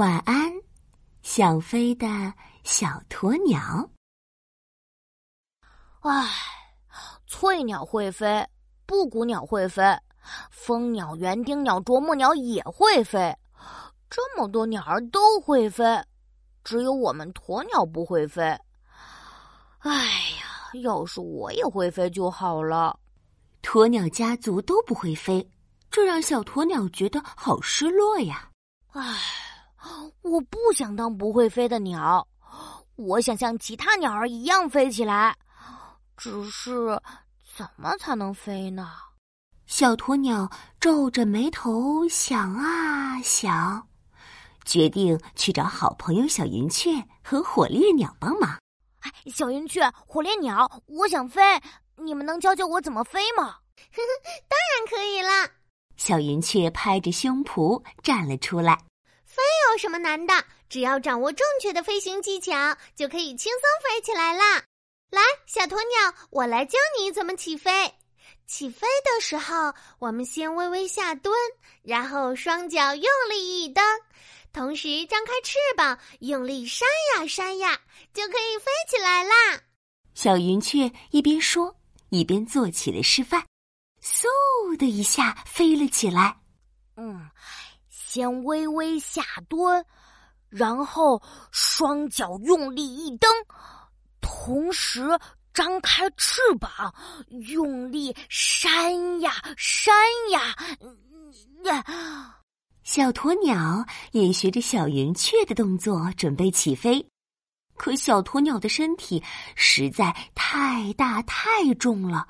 晚安，想飞的小鸵鸟。唉，翠鸟会飞，布谷鸟会飞，蜂鸟、园丁鸟、啄木鸟也会飞，这么多鸟儿都会飞，只有我们鸵鸟不会飞。哎呀，要是我也会飞就好了。鸵鸟家族都不会飞，这让小鸵鸟觉得好失落呀。唉。我不想当不会飞的鸟，我想像其他鸟儿一样飞起来。只是，怎么才能飞呢？小鸵鸟皱着眉头想啊想，决定去找好朋友小云雀和火烈鸟帮忙。哎，小云雀、火烈鸟，我想飞，你们能教教我怎么飞吗？当然可以了。小云雀拍着胸脯站了出来。飞有什么难的？只要掌握正确的飞行技巧，就可以轻松飞起来啦！来，小鸵鸟，我来教你怎么起飞。起飞的时候，我们先微微下蹲，然后双脚用力一蹬，同时张开翅膀，用力扇呀扇呀，就可以飞起来啦！小云雀一边说，一边做起了示范，嗖的一下飞了起来。嗯。先微微下蹲，然后双脚用力一蹬，同时张开翅膀，用力扇呀扇呀呀！小鸵鸟也学着小云雀的动作准备起飞，可小鸵鸟的身体实在太大太重了。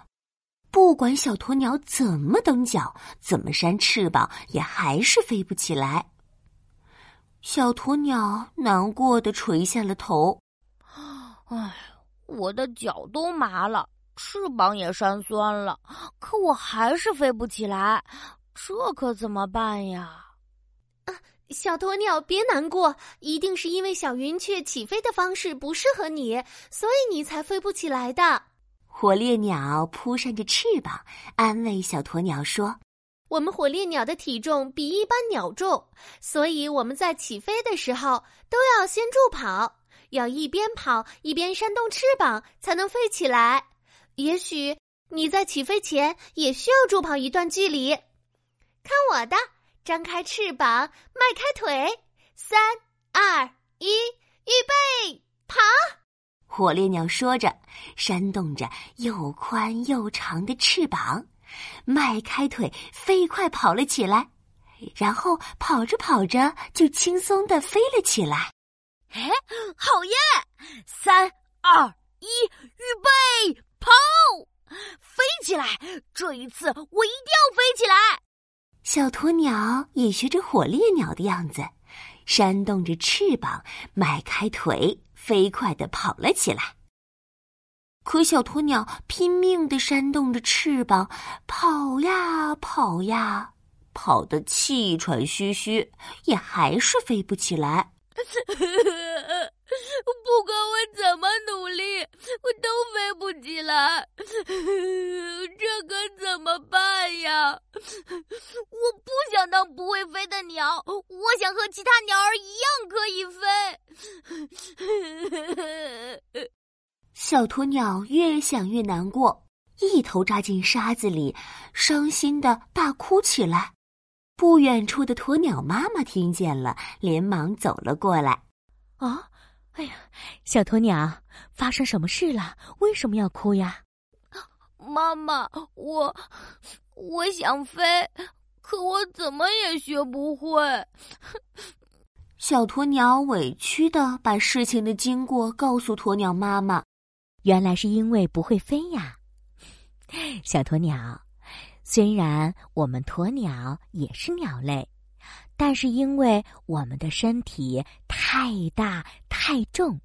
不管小鸵鸟怎么蹬脚，怎么扇翅膀，也还是飞不起来。小鸵鸟难过的垂下了头。唉，我的脚都麻了，翅膀也扇酸了，可我还是飞不起来，这可怎么办呀？啊，小鸵鸟别难过，一定是因为小云雀起飞的方式不适合你，所以你才飞不起来的。火烈鸟扑扇着翅膀，安慰小鸵鸟说：“我们火烈鸟的体重比一般鸟重，所以我们在起飞的时候都要先助跑，要一边跑一边扇动翅膀，才能飞起来。也许你在起飞前也需要助跑一段距离。看我的，张开翅膀，迈开腿，三二一，预备，跑！”火烈鸟说着，扇动着又宽又长的翅膀，迈开腿，飞快跑了起来。然后跑着跑着，就轻松的飞了起来。哎，好耶！三二一，预备，跑！飞起来！这一次我一定要飞起来。小鸵鸟也学着火烈鸟的样子，扇动着翅膀，迈开腿。飞快地跑了起来，可小鸵鸟拼命地扇动着翅膀，跑呀跑呀，跑得气喘吁吁，也还是飞不起来。不管我怎么努力，我都飞不起来，这可怎么办呀？我不会飞的鸟，我想和其他鸟儿一样可以飞。小鸵鸟越想越难过，一头扎进沙子里，伤心的大哭起来。不远处的鸵鸟妈妈听见了，连忙走了过来。啊！哎呀，小鸵鸟，发生什么事了？为什么要哭呀？妈妈，我我想飞，可我怎么也学不会。小鸵鸟委屈的把事情的经过告诉鸵鸟妈妈。原来是因为不会飞呀，小鸵鸟。虽然我们鸵鸟也是鸟类。但是因为我们的身体太大太重，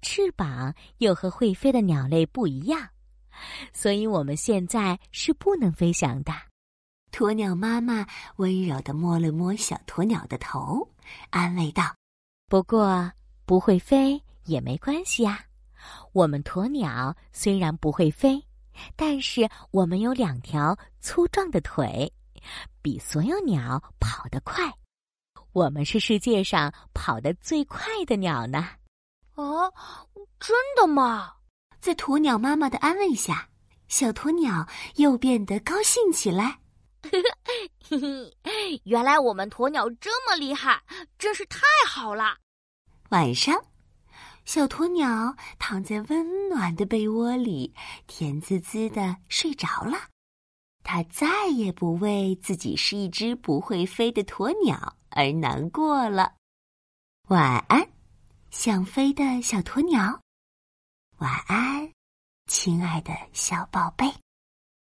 翅膀又和会飞的鸟类不一样，所以我们现在是不能飞翔的。鸵鸟妈妈温柔的摸了摸小鸵鸟的头，安慰道：“不过不会飞也没关系呀。我们鸵鸟虽然不会飞，但是我们有两条粗壮的腿，比所有鸟跑得快。”我们是世界上跑得最快的鸟呢。啊，真的吗？在鸵鸟妈妈的安慰下，小鸵鸟又变得高兴起来。呵呵嘿嘿原来我们鸵鸟这么厉害，真是太好了。晚上，小鸵鸟躺在温暖的被窝里，甜滋滋的睡着了。它再也不为自己是一只不会飞的鸵鸟而难过了。晚安，想飞的小鸵鸟。晚安，亲爱的小宝贝。